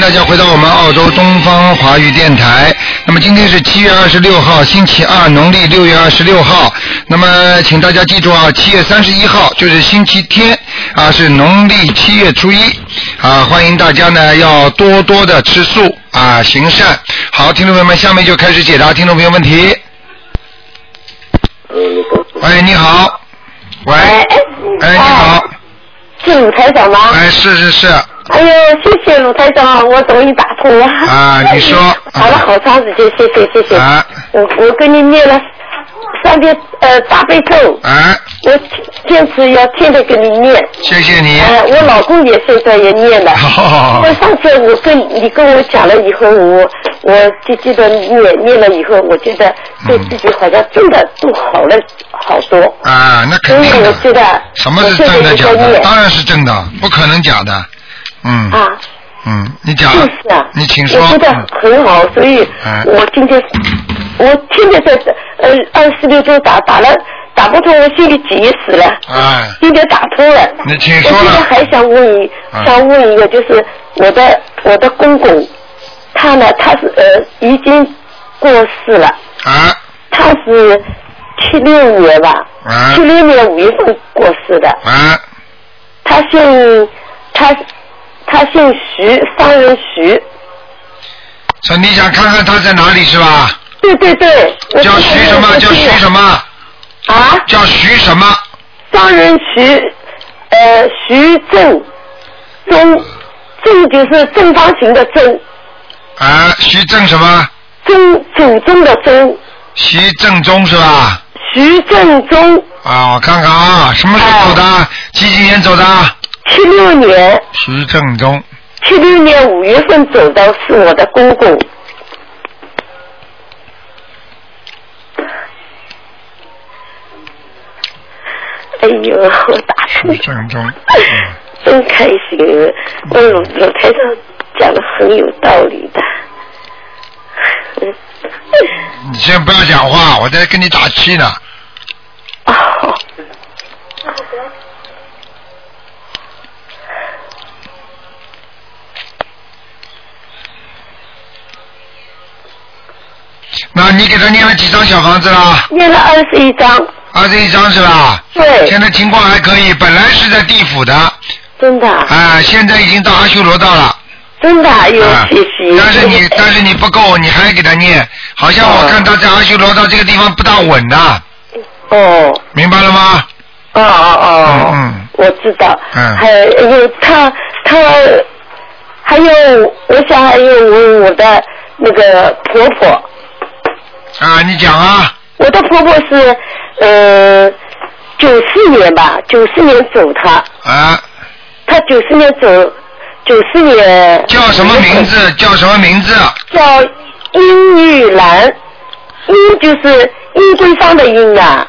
大家回到我们澳洲东方华语电台。那么今天是七月二十六号，星期二，农历六月二十六号。那么请大家记住啊，七月三十一号就是星期天啊，是农历七月初一啊。欢迎大家呢要多多的吃素啊，行善。好，听众朋友们，下面就开始解答听众朋友问题。喂，你好。喂。哎哎，你好。是鲁台长吗？哎，是是是。哎呦，谢谢鲁台长，我终于打通了。啊，你说。打了好长时间，谢谢谢谢。啊。我我跟你念了三遍呃大悲咒。啊。我坚持要天天跟你念。谢谢你。呃，我老公也现在也念了。好。我上次我跟你跟我讲了以后，我我就记得念念了以后，我觉得对自己好像真的都好了好多。啊，那肯定所以我觉的。得什么是真的假的？当然是真的，不可能假的。嗯。啊。嗯，你讲。就是啊，你请说。我觉得很好，所以嗯我今天我天天在呃二十六周打打了打不通，我心里急死了。哎，今天打通了。你请说了。现在还想问一嗯想问一个，就是我的我的公公，他呢他是呃已经过世了，啊他是七六年吧，啊七六年五月份过世的。啊他姓他他姓徐，商人徐。所以你想看看他在哪里是吧？对对对。叫徐什么？叫徐什么？啊？叫徐什么？商人徐，呃，徐正，中，正就是正方形的正，啊，徐正什么？中祖宗的宗，徐正宗是吧？徐正宗，啊，我看看啊，什么时候走的？几几年走的？七六年，徐正中。七六年五月份走的是我的公公。哎呦，我打通徐正宗。真开心！我鲁鲁台上讲的很有道理的。嗯你先不要讲话，我在跟你打气呢。哦，那你给他念了几张小房子啦？念了二十一张，二十一张是吧？对。现在情况还可以，本来是在地府的，真的啊，啊，现在已经到阿修罗道了。真的啊，有啊谢谢。但是你但是你不够，你还给他念，好像我看他在阿修罗道这个地方不大稳的，哦。明白了吗？哦哦哦，嗯。我知道。嗯。还有他他还有，我想还有我我的那个婆婆，啊，你讲啊，我的婆婆是呃九四年吧，九四年走她，啊，她九四年走，九四年叫什么名字？叫什么名字？叫殷玉兰，殷就是殷桂芳的殷啊，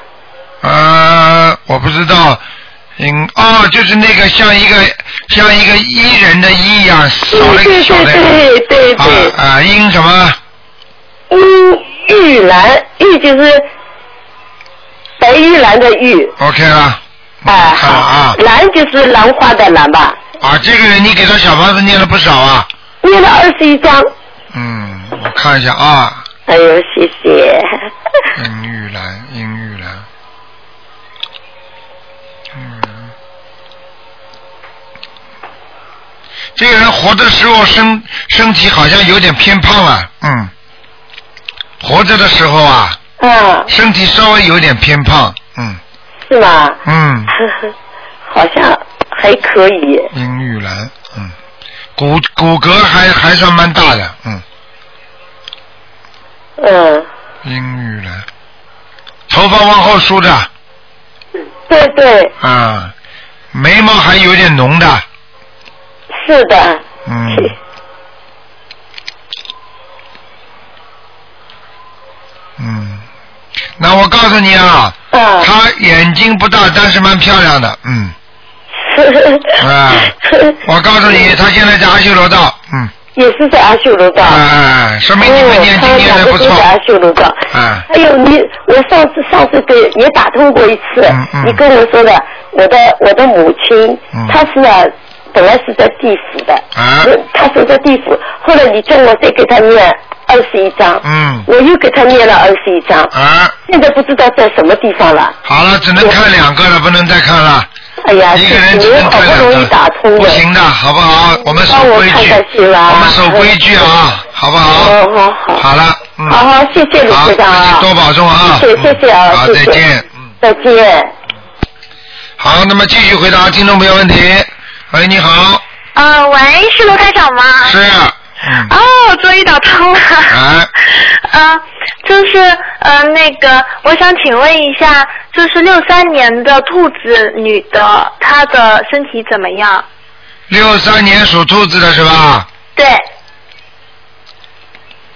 呃，我不知道，嗯，哦，就是那个像一个像一个伊人的伊一样，少了一个对小的。对对对对，啊啊，殷什么？殷玉兰，玉就是白玉兰的玉，OK 了。啊看了啊。兰就是兰花的兰吧，啊，这个人你给他小房子念了不少啊。念了二十一章，嗯，我看一下啊，哎呦谢谢，殷玉兰，殷玉兰。嗯，这个人活的时候身身体好像有点偏胖了，嗯，活着的时候啊，嗯。身体稍微有点偏胖，嗯。是吗？嗯，好像还可以，殷玉兰，嗯，骨骨骼还还算蛮大的，嗯，嗯，殷玉兰，头发往后梳着，对对。啊，眉毛还有点浓的，是的，嗯，嗯，那我告诉你啊，啊，她眼睛不大，但是蛮漂亮的，嗯，啊，我告诉你，她现在在阿修罗道，嗯，也是在阿修罗道。哎，说明你们念经哦，他念的不错。两个都，在阿修罗道。哎，还有你，我上次上次给也打通过一次，嗯嗯。你跟我说的，我的我的母亲，嗯。她是啊，本来是在地府的，啊呃他说在地府，后来你叫我再给他念二十一章，嗯我又给他念了二十一章，啊，现在不知道在什么地方了。好了，只能看两个了，不能再看了。哎呀，一个人好不容易两个，打通的。不行的，好不好？我们守规矩，我们守规矩啊，好不好？好，好好。好了，嗯，好好，谢谢卢科，长啊。多保重啊。谢谢谢谢啊好，再见。嗯，再见。好，那么继续回答听众朋友问题。喂，你好，呃，喂，是卢台长吗？是，嗯，哦，终于打通了。啊，呃，就是呃那个，我想请问一下，就是六三年的兔子女的，她的身体怎么样？六三年属兔子的是吧？对，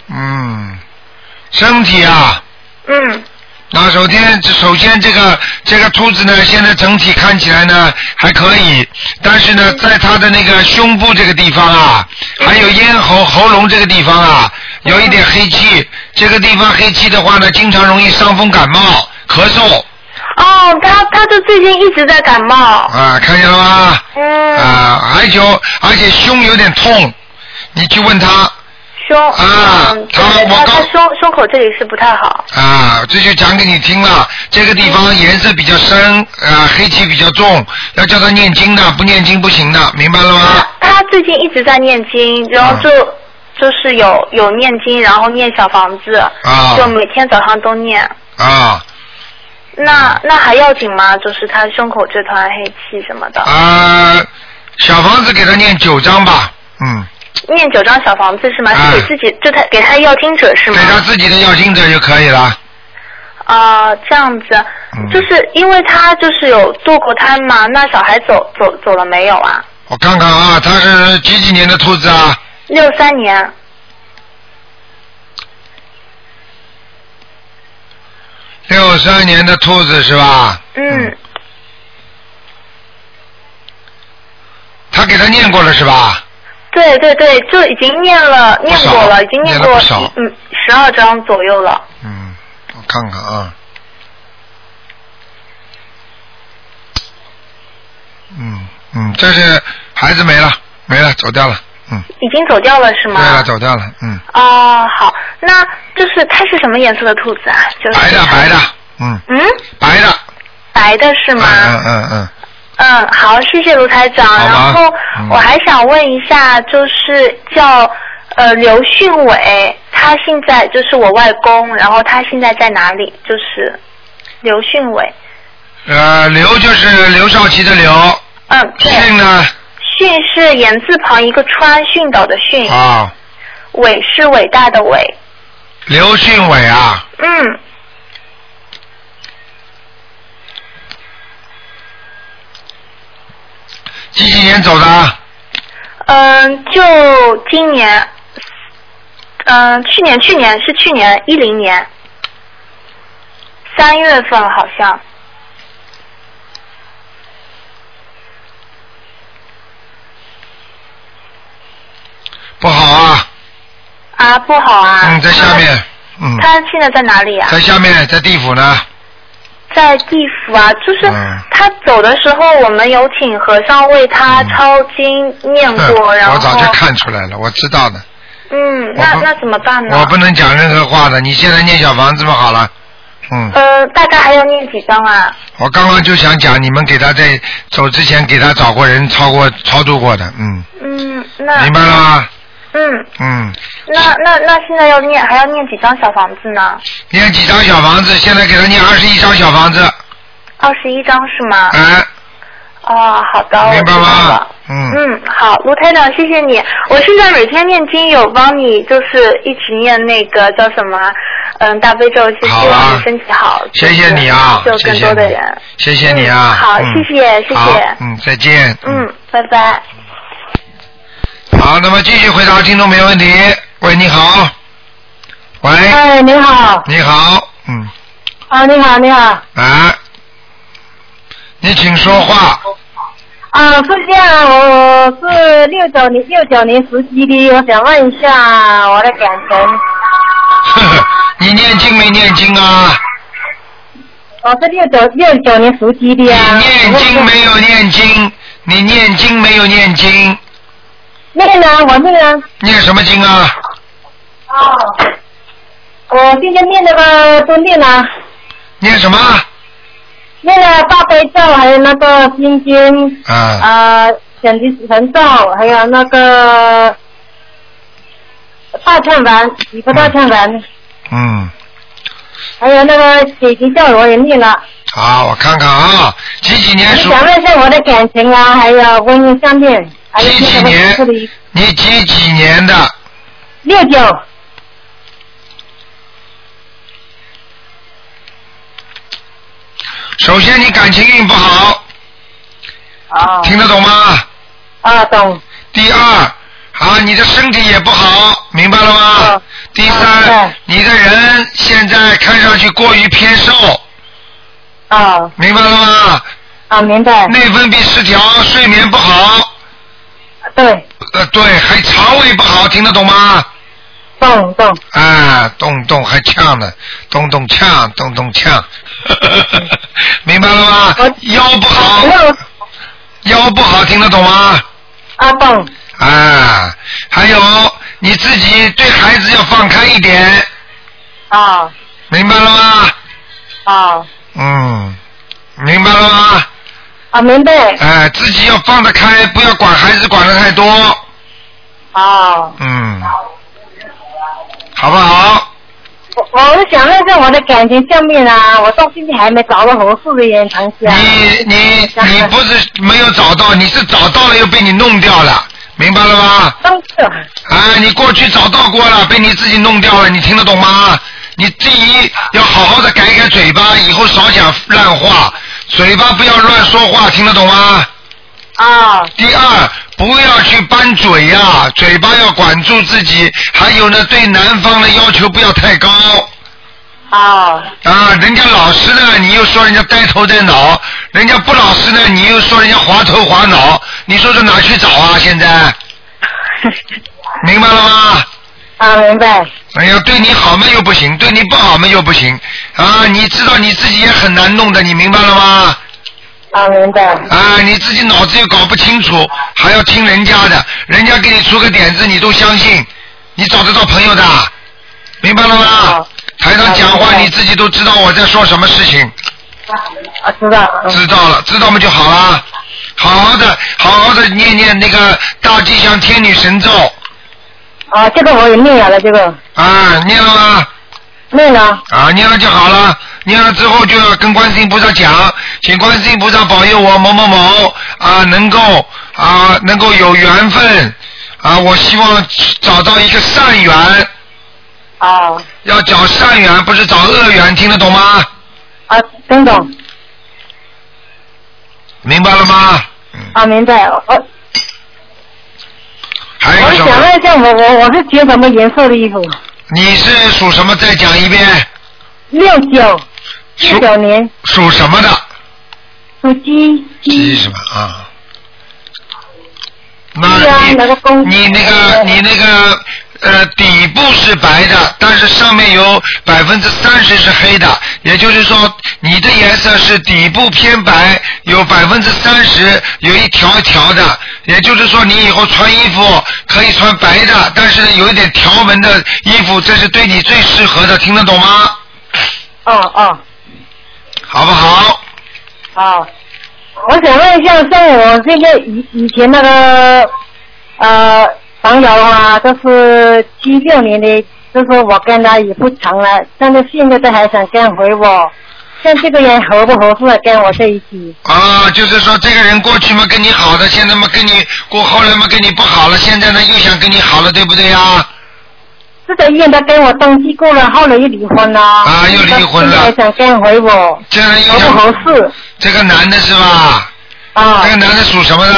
嗯，身体啊，嗯那首先，首先这个这个兔子呢，现在整体看起来呢还可以，但是呢，在它的那个胸部这个地方啊，还有咽喉喉咙这个地方啊，有一点黑气。这个地方黑气的话呢，经常容易伤风感冒、咳嗽哦，他他就最近一直在感冒。啊，看见了吗？嗯。啊，而且而且胸有点痛，你去问他胸啊嗯，她对她我刚她胸胸口这里是不太好。啊，这就讲给你听了。这个地方颜色比较深，啊，黑气比较重，要叫他念经的，不念经不行的，明白了吗？她她最近一直在念经，然后就、就是有有念经，然后念小房子，啊就每天早上都念。啊那那还要紧吗？就是他胸口这团黑气什么的，啊，小房子给他念九章吧，嗯，念九张小房子是吗？哎是给自己就他给他要听者是吗？给他自己的要听者就可以了。啊、这样子，嗯就是因为他就是有堕过胎嘛，那小孩走走走了没有啊？我看看啊，他是几几年的兔子啊？六三年，六三年的兔子是吧？嗯，他给他念过了是吧？对对对，就已经念了念过了，已经过念了不少嗯十二章左右了。嗯，我看看啊。嗯嗯，这是孩子没了，没了，走掉了。嗯，已经走掉了是吗？对了，走掉了。嗯，哦，好，那就是它是什么颜色的兔子啊？就是白的白的，嗯，嗯，白的。白的是吗？嗯嗯嗯嗯，好，谢谢卢台长。然后嗯我还想问一下，就是叫呃刘训伟，他现在就是我外公，然后他现在在哪里？就是刘训伟。嗯。呃，刘就是刘少奇的刘，嗯，对。训呢训是言字旁一个川，训导的训。啊，伟是伟大的伟。刘训伟啊，嗯，几几年走的？嗯，就今年，嗯，去年去年是去年一零年三月份好像。不好啊，啊，不好啊。嗯，在下面，嗯，他。他现在在哪里啊？在下面，在地府呢。在地府啊，就是嗯他走的时候，我们有请和尚为他抄经念过，哼然后我早就看出来了，我知道的。嗯，那那怎么办呢？我不能讲任何话的，你现在念小房子不好了。嗯，呃，大概还要念几张啊？我刚刚就想讲，你们给他在走之前给他找过人超过超度过的，嗯，嗯，那明白了吗？嗯，嗯，那那那现在要念还要念几张小房子呢？念几张小房子？现在给他念二十一张小房子，二十一张是吗？哎，哦，好的，明白吗了。？嗯，嗯，好，卢台长，谢谢你。我现在每天念经有帮你，就是一直念那个叫什么，嗯，大悲咒，是希望你身体好。谢谢你啊，就更谢谢你多的人。，谢谢你啊。嗯好嗯谢谢谢谢好嗯，再见。嗯，拜拜。好，那么继续回答听众没问题。喂，你好。喂，哎，你好，你好，嗯，啊，你好，你好，啊，你请说话。啊，是这样，我是六九年六九年属鸡的，我想问一下我的感情，呵呵，你念经没念经啊？我是六九六九年属鸡的你啊，念经没有念经？你念经没有念经？念呢，我念啊。念什么经啊？哦。我今天念那个都念了。念什么？念了大悲咒，还有那个心经。啊。啊，显的神咒，还有那个大忏文，几个大忏文。嗯。还有那个姐姐咒我也念了。好，我看看啊，几几年属？想问一下我的感情啊，还有婚姻上面，几几年？你几几年的？六九。首先，你感情运不好。啊。听得懂吗？啊，懂。第二，啊，你的身体也不好，明白了吗？啊。第三，你的人现在看上去过于偏瘦。啊。明白了吗？啊，明白。内分泌失调，睡眠不好。对。呃，对，还肠胃不好，听得懂吗？动动。啊，动动还呛呢，动动呛，动动呛，明白了吗？腰不好。腰不好，听得懂吗？啊，懂。啊，还有你自己对孩子要放开一点。啊。明白了吗？啊。嗯，明白了吗？啊，明白。哎，自己要放得开，不要管孩子管得太多。啊。嗯。好不好？我我是想问一下我的感情上面啊，我到现在还没找到合适的人谈下。你你你不是没有找到，你是找到了又被你弄掉了，明白了吗？是。啊，你过去找到过了，被你自己弄掉了，你听得懂吗？你第一要好好的改改嘴巴，以后少讲烂话，嘴巴不要乱说话，听得懂吗？啊。第二，不要去搬嘴呀，嘴巴要管住自己。还有呢，对男方的要求不要太高。啊。啊，人家老实呢，你又说人家呆头呆脑；人家不老实呢，你又说人家滑头滑脑。你说这哪去找啊？现在。明白了吗？啊，明白。哎呀，对你好嘛又不行，对你不好嘛又不行啊！你知道你自己也很难弄的，你明白了吗？啊，明白。啊，你自己脑子又搞不清楚，还要听人家的，人家给你出个点子，你都相信，你找得到朋友的，明白了吗？台上讲话你自己都知道我在说什么事情。啊，知道。知道了，知道嘛就好了，好好的，好好的念念那个大吉祥天女神咒。啊，这个我也念了，这个。啊，念了吗？念了。啊，念了就好了。念了之后就要跟观世音菩萨讲，请观世音菩萨保佑我某某某啊，能够啊能够有缘分啊，我希望找到一个善缘。啊。要找善缘，不是找恶缘，听得懂吗？啊，听懂。明白了吗？啊，明白。我想问一下，我我我是穿什么颜色的衣服？你是属什么？再讲一遍。六九。六九年。属什么的？属鸡。鸡什么？啊。那你你那个你那个呃底部是白的，但是上面有百分之三十是黑的，也就是说你的颜色是底部偏白，有百分之三十有一条一条的，也就是说你以后穿衣服可以穿白的，但是有一点条纹的衣服，这是对你最适合的，听得懂吗？哦哦。好不好？好。我想问一下，像我这个以以前那个呃朋友啊，都是七六年的，就是我跟他也不长了，但是现在都还想跟回我，像这个人合不合适跟我在一起？啊，就是说这个人过去嘛跟你好的，现在嘛跟你过后来嘛跟你不好了，现在呢又想跟你好了，对不对呀？这个院他跟我登记过了，后来又离婚了。啊，又离婚了。还想跟回我。这个又合不合适？这个男的是吧？啊。这个男的属什么的？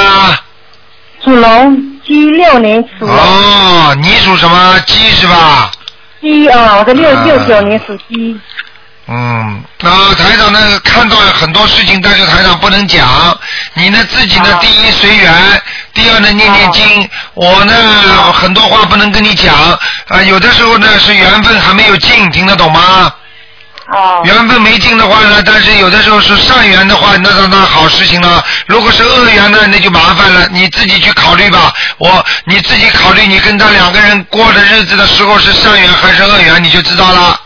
属龙，七六年属。哦，你属什么？鸡是吧？鸡啊，我的六六九年属鸡。嗯，那台长呢？看到很多事情，但是台长不能讲。你呢，自己呢，第一随缘，第二呢，念念经。我呢，很多话不能跟你讲啊。有的时候呢，是缘分还没有尽，听得懂吗？缘分没尽的话呢，但是有的时候是善缘的话，那那那好事情了。如果是恶缘呢，那就麻烦了，你自己去考虑吧。我你自己考虑，你跟他两个人过的日子的时候是善缘还是恶缘，你就知道了。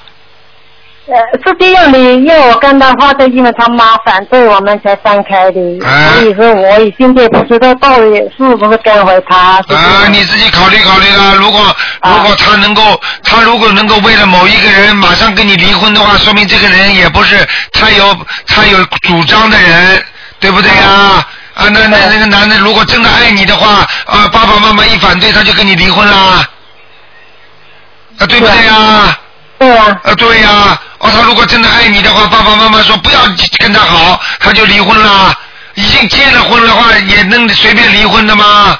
呃，是这样的，因为我跟他话的，因为他妈反对我们才分开的，啊所以说我也现在不知道到底是不是跟回他。啊，你自己考虑考虑啦。如果啊如果他能够，他如果能够为了某一个人马上跟你离婚的话，说明这个人也不是他有他有主张的人，对不对呀？啊，那那那个男的如果真的爱你的话，啊，爸爸妈妈一反对，他就跟你离婚啦，啊，对不对呀？对啊，啊，对呀、哦，他如果真的爱你的话，爸爸妈妈说不要跟他好，他就离婚了。已经结了婚的话，也能随便离婚的吗？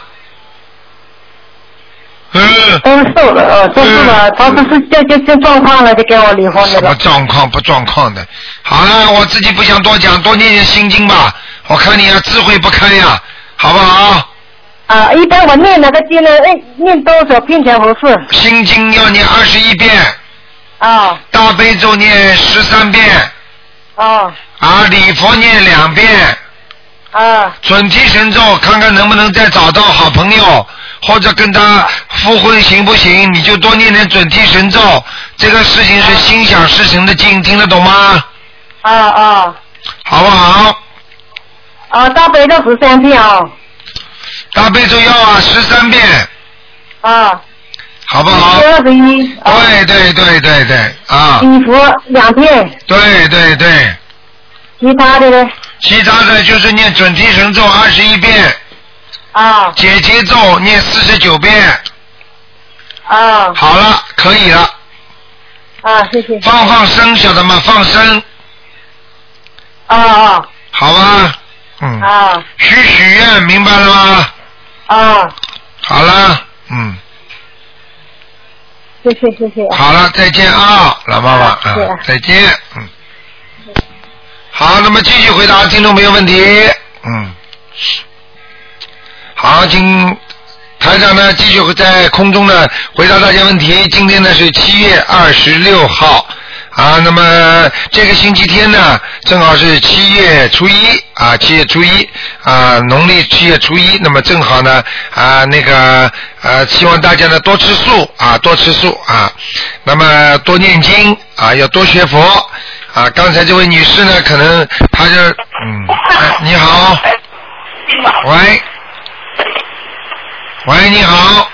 嗯。都瘦了，呃，都是了，他不是这这这状况了，就跟我离婚了什么。状况不状况的？好了，我自己不想多讲，多念念心经吧。我看你啊，智慧不开呀，好不好？啊，一般我念那个经呢，哎，念多少遍才合适？心经要念二十一遍，啊大悲咒念十三遍，啊啊，礼佛念两遍，啊准提神咒看看能不能再找到好朋友，或者跟他复婚行不行？你就多念点准提神咒。这个事情是心想事成的经，听得懂吗？啊啊好不好？啊！大悲咒十三遍啊大悲咒要啊十三遍，啊，好不好？二十一。啊对对对对对啊，礼佛两遍，对对对，其他的呢？其他的就是念准提神咒二十一遍，啊解结咒念四十九遍，啊好了，可以了，啊！谢谢。放放生，晓得吗？放生，啊啊好吧，嗯，啊许许愿，明白了吗？啊！好了，嗯，谢谢谢谢啊。好了，再见啊，老妈妈啊再见，嗯。好，那么继续回答听众朋友问题，嗯。好，请台长呢继续在空中呢回答大家问题。今天呢是七月二十六号啊，那么这个星期天呢正好是七月初一啊，七月初一啊，农历七月初一，那么正好呢啊那个呃，希望大家呢多吃素啊，多吃素啊，那么多念经啊，要多学佛啊。刚才这位女士呢，可能她就嗯，哎你好，喂。喂，你好。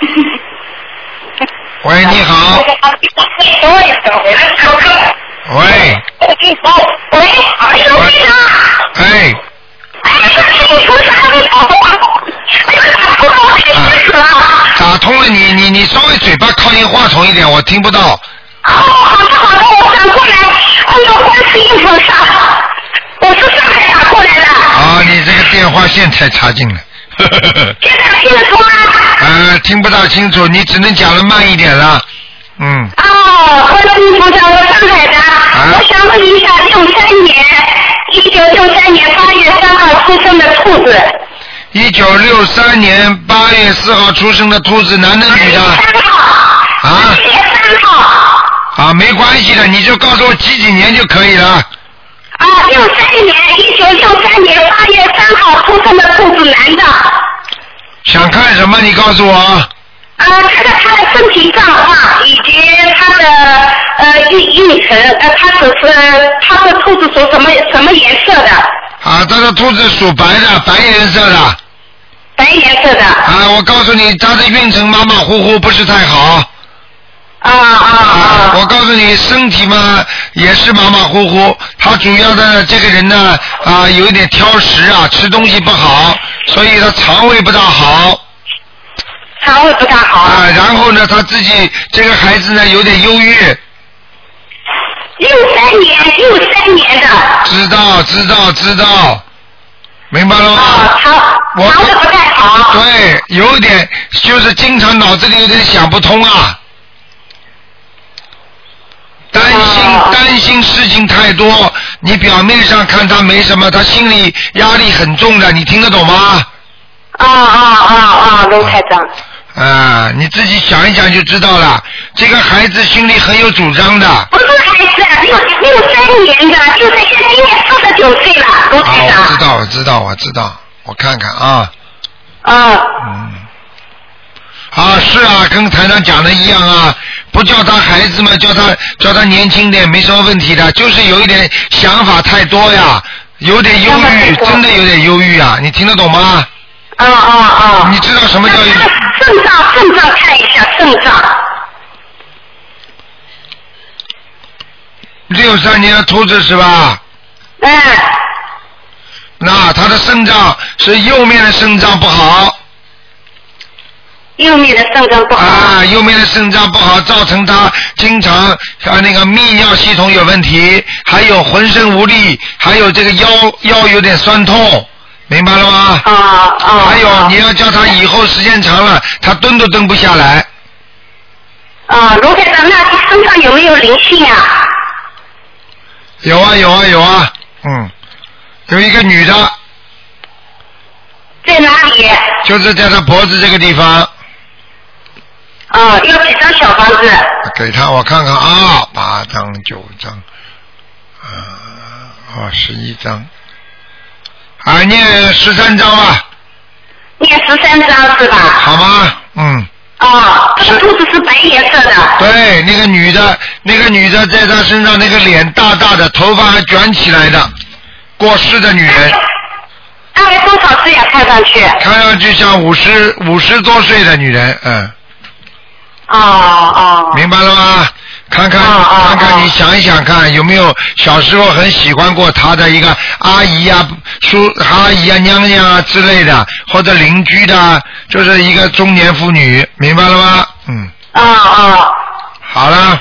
喂，你好。喂，喂，刘队长，哎。打通了你，你你稍微嘴巴靠近话筒一点，我听不到。哦，好的好的，我赶过来。哎呦，观世音菩萨，我是上海打过来的。啊，你这个电话线太差劲了。现在听得出吗？呃，听不大清楚，你只能讲的慢一点了。嗯，哦，观世音菩萨，我上海的。我想问一下，六三年，一九六三年八月三号出生的兔子。一九六三年八月四号出生的兔子，男的女的？三号。啊三号。啊，没关系的，你就告诉我几几年就可以了。啊，六三年，一九六三年八月三号出生的兔子，男的。想看什么？你告诉我。啊，看看他的身体状况以及他的呃运运程，呃，他只是他的兔子属什么什么颜色的？啊，他的兔子属白的，白颜色的。白颜色的。啊，我告诉你，他的运程马马虎虎，不是太好。啊啊啊！我告诉你，身体嘛也是马马虎虎。他主要的这个人呢，啊，有一点挑食啊，吃东西不好，所以他肠胃不大好。肠胃不大好。啊，然后呢，他自己这个孩子呢有点忧郁。六三年，六三年的。知道，知道，知道，明白了吗？啊，肠我肠胃不太好。对，有点就是经常脑子里有点想不通啊，担心哦担心事情太多，你表面上看他没什么，他心里压力很重的，你听得懂吗？啊啊啊啊！卢台长。啊，你自己想一想就知道了。这个孩子心里很有主张的。不是孩子，六六三年的，就是现在今年四十九岁了，卢啊，台长。我知道，我知道，我知道，我看看啊，啊，嗯，啊，是啊，跟台长讲的一样啊，不叫他孩子嘛，叫他叫他年轻点，没什么问题的，就是有一点想法太多呀，有点忧郁，真的有点忧郁啊，你听得懂吗？啊啊啊！你知道什么叫？肾脏，肾脏看一下肾脏。六三年的兔子是吧？哎，那他的肾脏是右面的肾脏不好右面的肾脏不好。啊，右面的肾脏不好，造成他经常啊那个泌尿系统有问题，还有浑身无力，还有这个腰腰有点酸痛，明白了吗？啊啊！还有你要叫他以后时间长了，他蹲都蹲不下来。啊，卢先生，那他身上有没有灵性啊？有啊有啊有啊，嗯，有一个女的，在哪里？就是在他脖子这个地方，啊，要几张小房子？给他我看看啊，八张九张，啊，哦十一张，啊念十三张吧，念十三张是吧？好吗？嗯，啊，这个兔子是白颜色的。对，那个女的，那个女的在她身上那个脸大大的，头发还卷起来的，过世的女人，大概多少岁呀？看上去。看上去像五十五十多岁的女人，嗯。哦哦。明白了吗？看看、啊啊看看，啊你想一想看，有没有小时候很喜欢过他的一个阿姨呀、叔阿姨呀、娘娘啊之类的，或者邻居的，就是一个中年妇女，明白了吗？嗯，啊啊。好了，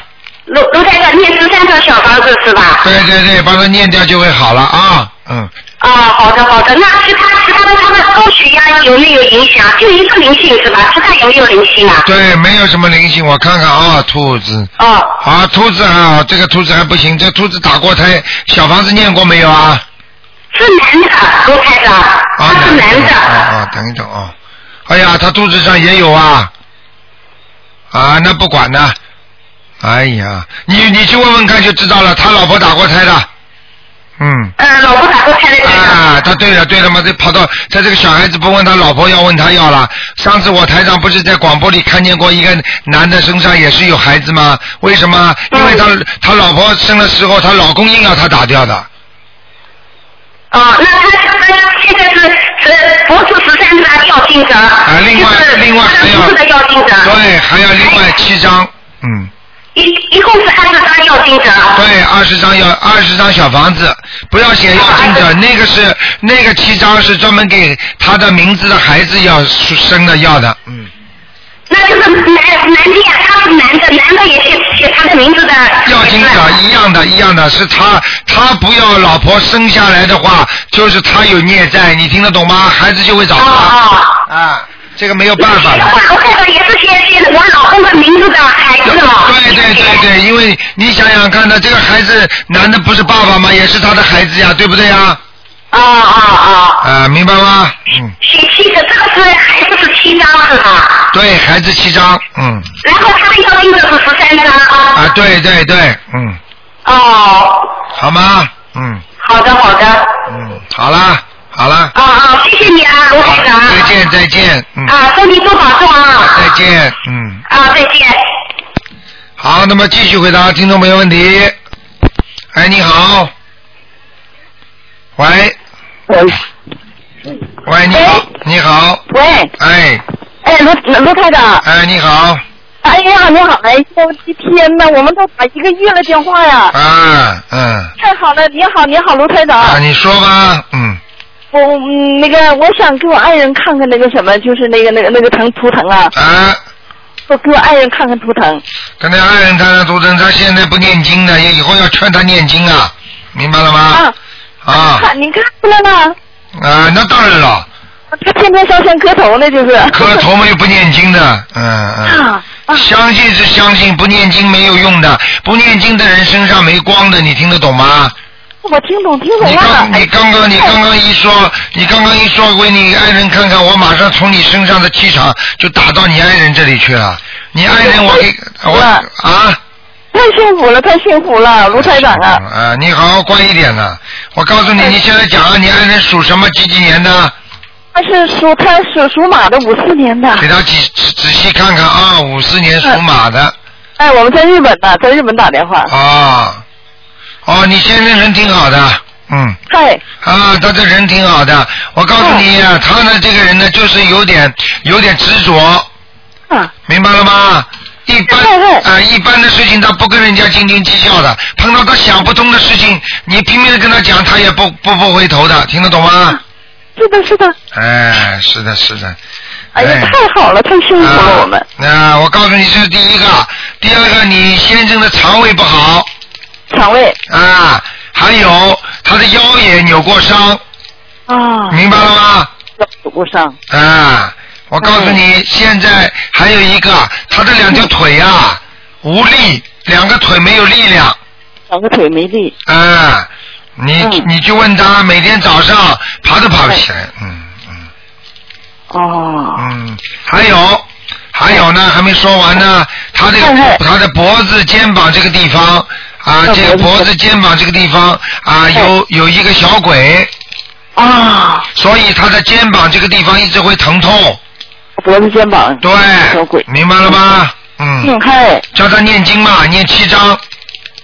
卢卢台长念十三张小房子是吧？对对对，帮他念掉就会好了啊，嗯，啊，好的好的。那其他其他的他的高血压有没有影响？就一个灵性是吧？其他有没有灵性啊？对，没有什么灵性，我看看啊，兔子。哦，啊，兔子啊，这个兔子还不行，这兔子打过胎，小房子念过没有啊？是男的，卢台长，啊，他是男啊的。啊，等一等啊！哎呀，他肚子上也有啊，啊，那不管呢。哎呀，你你去问问看就知道了，他老婆打过胎的，嗯。呃，老婆打过胎的对的。啊，他对了对了嘛，这跑到他这个小孩子不问他老婆要问他要了。上次我台长不是在广播里看见过一个男的身上也是有孩子吗？为什么？因为他他老婆生的时候，他老公硬要他打掉的。哦，那他他现在是是不是十三张要经者，啊，另外就是另外还要他的肚子的要经者，对，还要另外七张，嗯。一一共是二十张要金者。对，二十张要二十张小房子，不要写要金者，那个是那个七张是专门给他的名字的孩子要生的要的，嗯，那就是男男的呀，他是男的，男的也写写他的名字的。要金者一样的，一样的，是他他不要老婆生下来的话，就是他有孽债，你听得懂吗？孩子就会找他哦哦。啊，这个没有办法的。我看到也是写写我老公的名字的。对对对对，因为你想想看呢，这个孩子男的不是爸爸吗？也是他的孩子呀，对不对呀？啊啊啊！啊，明白吗？嗯，写七个，这个是孩子是七张是吧？对孩子七张，嗯，然后他的要经者是十三张啊，啊对对对，嗯，哦，好吗？嗯好的好的。嗯，好啦好啦，啊啊，谢谢你啊，卢台长。再见再见，嗯，啊，身体多保重啊。再见，嗯，啊，再见。好，那么继续回答听众朋友问题。哎，你好，喂。喂。喂，你好，你好，喂，哎。哎，卢卢台长，哎，你好，哎呀，你好，哎，我的天呐，我们都打一个月了电话呀，啊嗯，太好了，你好，你好，卢台长，啊，你说吧，嗯，我嗯那个我想给我爱人看看那个什么，就是那个那个那个疼图腾啊，啊。我给我爱人看看图腾，跟那爱人看看图腾，他现在不念经的，以后要劝他念经啊，明白了吗？啊，啊。看你看出来了，啊，那当然了，他天天烧香磕头呢，就是，磕头嘛又不念经的，嗯嗯。相信是相信，不念经没有用的。不念经的人身上没光的，你听得懂吗？我听懂听懂你了。刚你刚刚你刚刚一说，你刚刚一说为你爱人看看，我马上从你身上的气场就打到你爱人这里去了。你爱人我给我啊。太幸福了，太幸福了，卢台长啊！啊，你好好乖一点呢。我告诉你，你现在讲啊，你爱人属什么？几几年的？他是属他属属马的，五四年的。给他仔仔仔细看看啊，五四年属马的。哎，我们在日本呢，在日本打电话。啊，哦，你先生人挺好的，嗯。嗨。啊，他这人挺好的。我告诉你啊，他呢这个人呢，就是有点有点执着。啊。明白了吗？一般啊、一般的事情他不跟人家斤斤计较的，碰到他想不通的事情，你拼命的跟他讲，他也不不不回头的，听得懂吗？是的，是的。哎，是的，是的。哎呀，太好了，太幸福了，我们。那、我告诉你，这是第一个，第二个，你先生的肠胃不好。肠胃。啊，还有他的腰也扭过伤。啊。明白了吗？扭过伤。啊，我告诉你，现在还有一个，他的两条腿啊无力，两个腿没有力量。两个腿没力。啊，你、你去问他，每天早上爬都爬不起来，嗯哦。嗯，还有还有呢，还没说完呢，他的他的脖子、肩膀这个地方啊，这个脖子、肩膀这个地方啊，有有一个小鬼。啊。所以他的肩膀这个地方一直会疼痛。脖子、肩膀。对。小鬼。明白了吗？嗯。嗯，嗨。叫他念经嘛，念七章。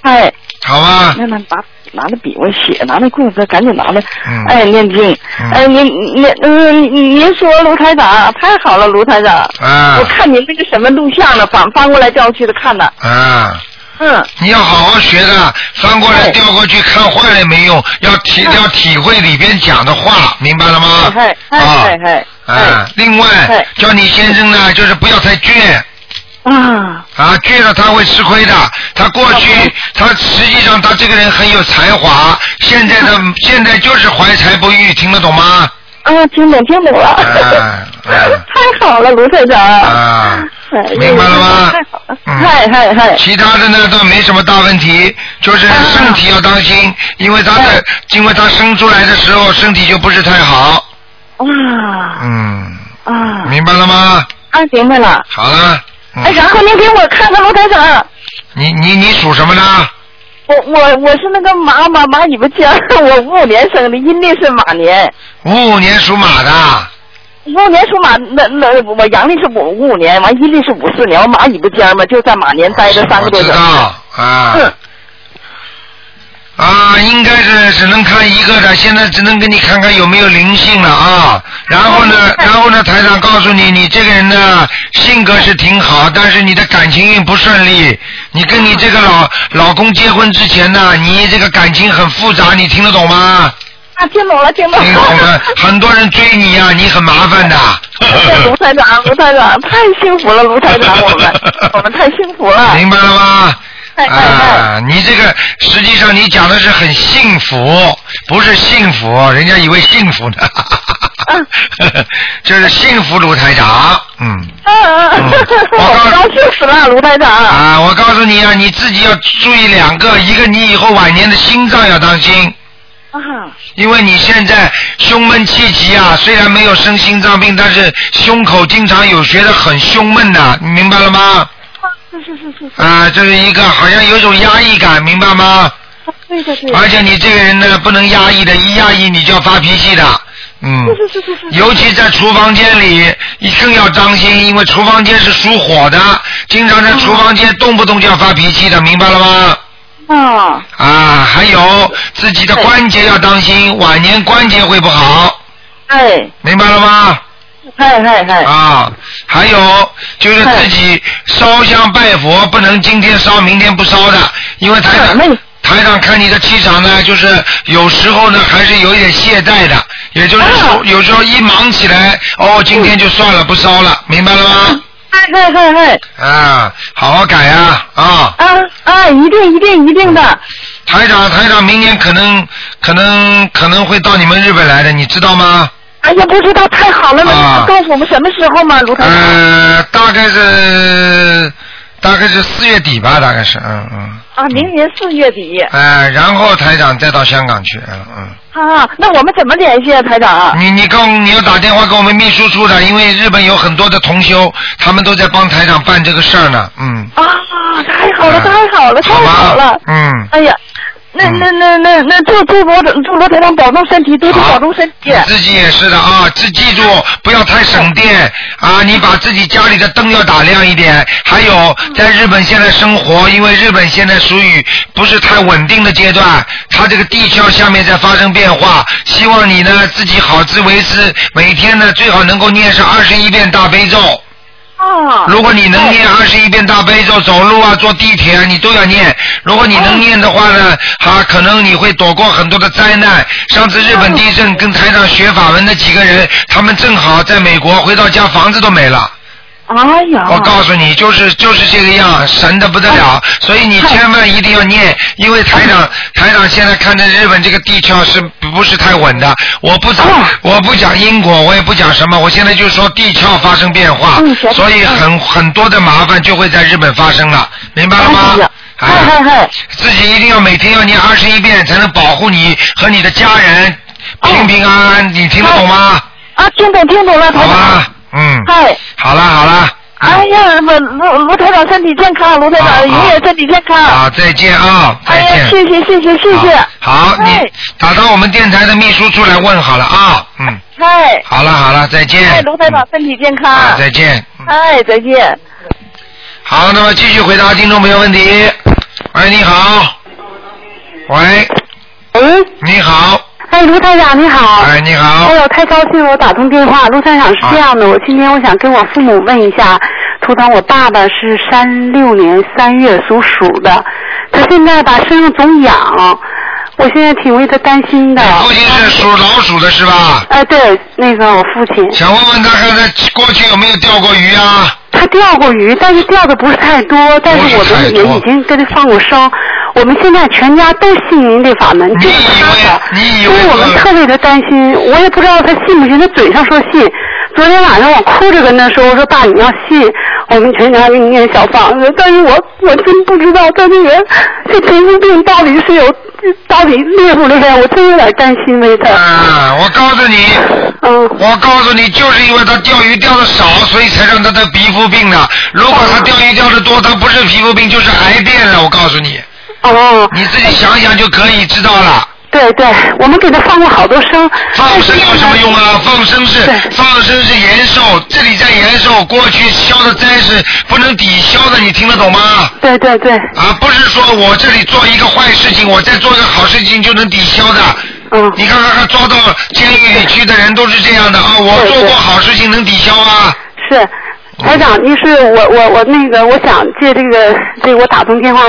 嗨。好吧。那那把拿着笔，我写，拿着棍子，赶紧拿来。嗯。哎，念经。哎，您您嗯，您您说卢台长太好了，卢台长。啊我看您那个什么录像了，翻翻过来调去的看的。啊。嗯。你要好好学的，翻过来调过去看坏了没用，要体要体会里边讲的话，明白了吗？啊，另外叫你先生呢，就是不要太倔。啊。啊，倔了他会吃亏的。他过去，他实际上他这个人很有才华，现在的现在就是怀才不遇，听得懂吗？啊，听懂听懂了。太好了，卢队长。啊。明白了吗？嗨嗨嗨。其他的呢倒没什么大问题，就是身体要当心，因为他的，因为他生出来的时候身体就不是太好。哇。嗯。啊。明白了吗？啊，明白了。好了。嗯哎，然后您给我看看卢台长。你你你属什么呢？我我我是那个马马马尾巴尖，我五五年生的，阴历是马年。五五年属马的。五五年属马，那那我阳历是五五五年，完阴历是五四年，我马尾巴尖儿嘛，就在马年待着三个多我知道啊。嗯。啊，应该是只能看一个的，现在只能给你看看有没有灵性了啊。然后呢，然后呢，台长告诉你，你这个人呢，性格是挺好，但是你的感情运不顺利。你跟你这个老老公结婚之前呢，你这个感情很复杂，你听得懂吗？啊，听懂了，听懂了。听懂了，很多人追你呀、你很麻烦的。卢台长，卢台长，太幸福了，卢台长，我们 我们太幸福了。明白了吗？太太啊，你这个实际上你讲的是很幸福，不是幸福，人家以为幸福呢。就是幸福卢台长，嗯。嗯，我高兴死了，卢台长。啊，我告诉你啊，你自己要注意两个，一个你以后晚年的心脏要当心。啊。因为你现在胸闷气急啊，虽然没有生心脏病，但是胸口经常有觉得很胸闷的，你明白了吗？是是是是。啊，这是一个好像有种压抑感，明白吗？对的对。而且你这个人呢，不能压抑的，一压抑你就要发脾气的。嗯。是是是是是。尤其在厨房间里，你更要当心，因为厨房间是属火的，经常在厨房间动不动就要发脾气的，明白了吗？啊。啊，还有自己的关节要当心，晚年关节会不好。哎。明白了吗？嗨嗨嗨。啊，还有就是自己烧香拜佛，不能今天烧明天不烧的，因为台长台长看你的气场呢，就是有时候呢还是有一点懈怠的，也就是说有时候一忙起来，哦，今天就算了不烧了，明白了吗？嗨嗨嗨嗨。啊，好好改呀啊！啊啊，一定一定一定的。台长台长明年可能可能可能会到你们日本来的，你知道吗？哎呀，不知道，太好了，嘛啊告诉我们什么时候吗，卢台长？呃，大概是大概是四月底吧，大概是，嗯嗯。啊，明年四月底。哎，然后台长再到香港去，嗯嗯。啊，那我们怎么联系啊，台长？你你跟你要打电话给我们秘书处的，因为日本有很多的同修，他们都在帮台长办这个事儿呢，嗯。啊，太好了，嗯太好了，太好了！嗯。哎呀，那那那那那祝祝罗祝罗台长保重身体，多多保重身体。自己也是的啊，记记住不要太省电啊！你把自己家里的灯要打亮一点。还有，在日本现在生活，因为日本现在属于不是太稳定的阶段，它这个地壳下面在发生变化。希望你呢自己好自为之，每天呢最好能够念上二十一遍大悲咒。啊。如果你能念二十一遍大悲咒，走路啊、坐地铁啊，你都要念。如果你能念的话呢，哈、可能你会躲过很多的灾难。上次日本地震，跟台上学法文的几个人，他们正好在美国回到家，房子都没了。哎呀。我告诉你，就是就是这个样，神的不得了。所以你千万一定要念，因为台长台长现在看着日本这个地壳是不是太稳的？我不讲我不讲因果，我也不讲什么，我现在就说地壳发生变化，所以很很多的麻烦就会在日本发生了，明白了吗？哎，自己一定要每天要念二十一遍，才能保护你和你的家人平平安安。你听得懂吗？啊，听懂听懂了。好吧，嗯，嗨。好了好了，哎呀，我卢卢台长身体健康，卢台长永远身体健康。好，再见啊，再哎呀见。，谢谢谢谢谢谢。好，你哎打到我们电台的秘书处来问好了啊，嗯，嗨。好了好了，再见。哎，卢台长身体健康。啊，再见。哎，再见。好，那么继续回答听众朋友问题。喂，你好。喂，喂，你好。哎，卢台长你好。哎，你好哎。呦，太高兴了，我打通电话。卢台长是这样的，我今天我想跟我父母问一下，图腾我爸爸是三六年三月属鼠的，他现在吧身上总痒，我现在挺为他担心的。父亲是属老鼠的是吧？哎，对，那个我父亲。想问问他看他过去有没有钓过鱼啊？他钓过鱼，但是钓的不是太多，但是我们也已经跟他放过生。我们现在全家都信您这法门，就是他的，所以我们特别的担心。我也不知道他信不信，他嘴上说信。昨天晚上我哭着跟他说：“我说爸，你要信，我们全家给你念小房子。”但是我我真不知道他这个这皮肤病到底是有到底厉不厉害，我真有点担心为他。啊，我告诉你，嗯，我告诉你，就是因为他钓鱼钓的少，所以才让他得皮肤病的。如果他钓鱼钓的多，他不是皮肤病就是癌变了。我告诉你，哦，你自己想想就可以知道了。对对，我们给他放过好多生。放生有什么用啊？放生是放生是延寿，这里在延寿，过去消的灾是不能抵消的，你听得懂吗？对对对。啊，不是说我这里做一个坏事情，我再做一个好事情就能抵消的。嗯。你看看看，抓到监狱里去的人都是这样的啊！我做过好事情能抵消啊。是，台长，你是我我我那个，我想借这个这个我打通电话，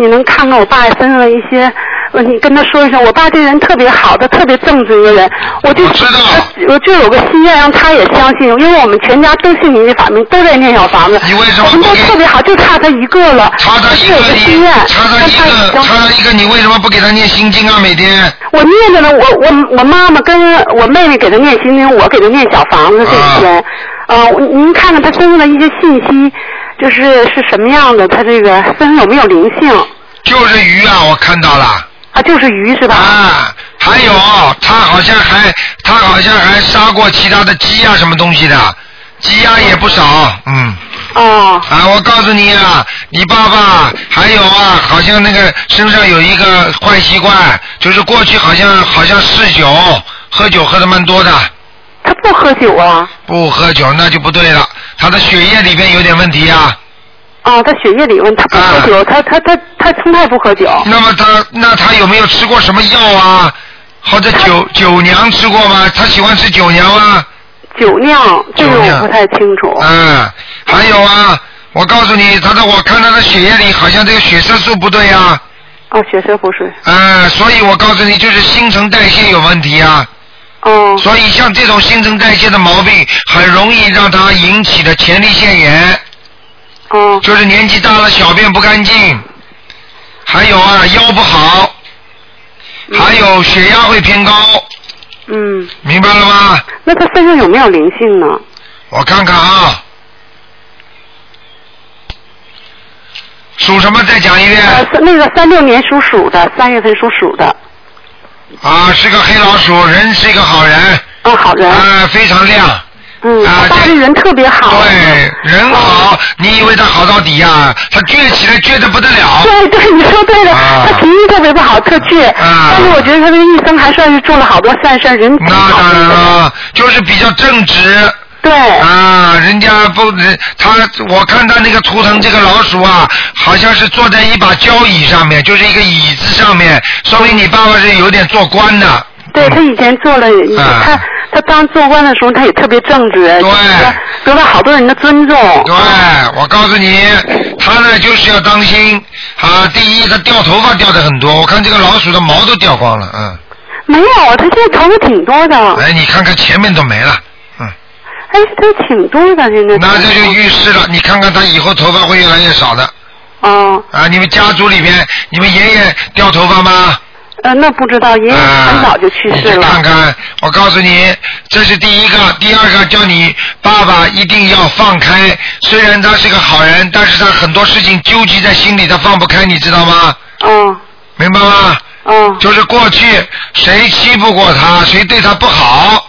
你能看看我爸身上的一些，呃你跟他说一声，我爸这人特别好，他特别正直一个人，我就知道，我就有个心愿让他也相信，因为我们全家都信您的法门，都在念小房子，你为什么我们都特别好，就差他一个了，差他一个有个心愿，差他一个，差他一个，你为什么不给他念心经啊？每天。我念着呢，我我我妈妈跟我妹妹给他念心经，我给他念小房子这一天。呃，您看看他身上的一些信息，就是是什么样的？它这个身上有没有灵性？就是鱼啊，我看到了。啊，就是鱼是吧？啊，还有他好像还他好像还杀过其他的鸡啊什么东西的，鸡鸭也不少，嗯。哦。啊，我告诉你啊，你爸爸还有啊，好像那个身上有一个坏习惯，就是过去好像好像嗜酒，喝酒喝的蛮多的。他不喝酒啊？不喝酒那就不对了，他的血液里边有点问题啊。哦，他血液里问他不喝酒，他他他他从来不喝酒。那么他那他有没有吃过什么药啊？或者酒酒娘吃过吗？他喜欢吃酒娘吗？酒酿这个我不太清楚。嗯，还有啊，我告诉你，他的我看他的血液里好像这个血色素不对啊。哦，血色不是。嗯，所以我告诉你，就是新陈代谢有问题啊。哦。所以像这种新陈代谢的毛病，很容易让他引起的前列腺炎。哦。就是年纪大了，小便不干净。还有啊，腰不好。还有血压会偏高。嗯。明白了吗？那他身上有没有灵性呢？我看看啊。属什么？再讲一遍。呃，那个三六年属鼠的，三月份属鼠的。啊，是个黑老鼠，人是一个好人。啊，好人。啊，非常亮。嗯，啊，大这人特别好。对，人好，你以为他好到底呀？他倔起来倔得不得了。对对，你说对了，他脾气特别不好，特倔。啊。但是我觉得他这一生还算是做了好多善事，人那当然了，就是比较正直。对。啊，人家不，他我看他那个图腾，这个老鼠啊，好像是坐在一把交椅上面，就是一个椅子上面，说明你爸爸是有点做官的。对他以前做了，他他当做官的时候，他也特别正直，对，得到好多人的尊重。对，我告诉你，他呢就是要当心啊！第一，他掉头发掉的很多，我看这个老鼠的毛都掉光了，嗯。没有，他现在头发挺多的。哎，你看看前面都没了，嗯。哎，他挺多的现在。那这就预示了，你看看他以后头发会越来越少的。哦。啊，你们家族里面，你们爷爷掉头发吗？呃，那不知道，爷爷很早就去世了。看看，我告诉你，这是第一个，第二个叫你爸爸一定要放开。虽然他是个好人，但是他很多事情纠结在心里，他放不开，你知道吗？嗯。明白吗？嗯。就是过去谁欺负过他，谁对他不好，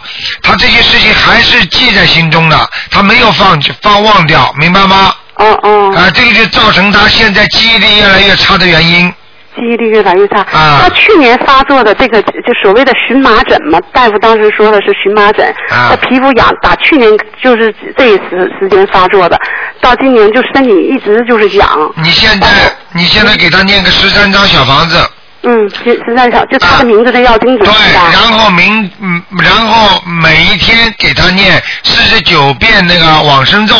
他这些事情还是记在心中的，他没有放放忘掉，明白吗？哦哦。啊，这个就造成他现在记忆力越来越差的原因。记忆力越来越差。啊他去年发作的这个就所谓的荨麻疹嘛，大夫当时说的是荨麻疹。他皮肤痒，打去年就是这时时间发作的，到今年就身体一直就是痒。你现在你现在给他念个十三张小房子。嗯，十十三条，就他的名字的要经者。对，然后明嗯，然后每一天给他念四十九遍那个往生咒。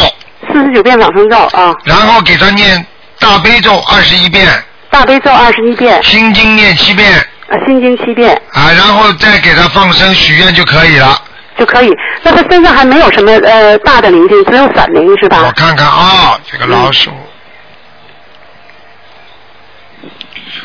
四十九遍往生咒啊。然后给他念大悲咒二十一遍。大悲咒二十一遍，心经念七遍，啊，心经七遍，啊，然后再给他放生许愿就可以了，就可以。那他身上还没有什么呃大的灵性，只有散灵是吧？我看看啊，这个老鼠，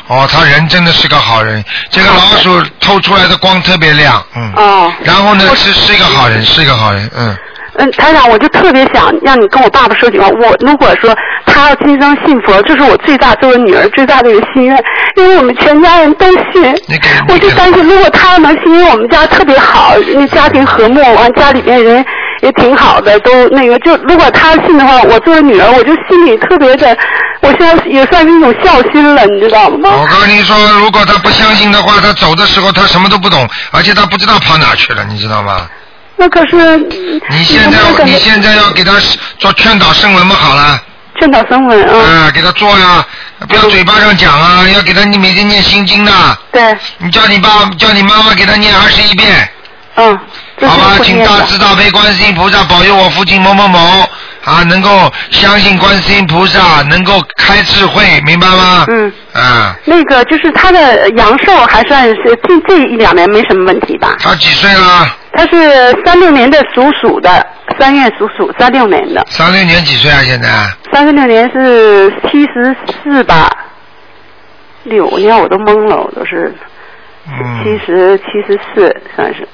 哦，他人真的是个好人，这个老鼠透出来的光特别亮，嗯，哦，然后呢是是一个好人，是一个好人，嗯。嗯，台长，我就特别想让你跟我爸爸说句话。我如果说他要今生信佛，这是我最大作为女儿最大的一个心愿，因为我们全家人都信。我就担心，如果他要能信，因为我们家特别好，那家庭和睦，完家里面人也挺好的，都那个就如果他信的话，我作为女儿，我就心里特别的，我现在也算是一种孝心了，你知道吗？我跟你说，如果他不相信的话，他走的时候他什么都不懂，而且他不知道跑哪去了，你知道吗？那可是你现在你现在要给他做劝导声文不？好了，劝导声文啊，啊，给他做呀，不要嘴巴上讲啊，要给他你每天念心经的。对。你叫你爸叫你妈妈给他念二十一遍。嗯。好吧，请大慈大悲观世音菩萨保佑我父亲某某某啊，能够相信观世音菩萨，能够开智慧，明白吗？嗯。啊。那个就是他的阳寿还算是近这一两年没什么问题吧？他几岁了？他是三六年的属鼠的，三月属鼠，三六年的。三六年几岁啊？现在？三十六年是七十四吧？六年我都懵了，我都是。嗯。七十七十四算是。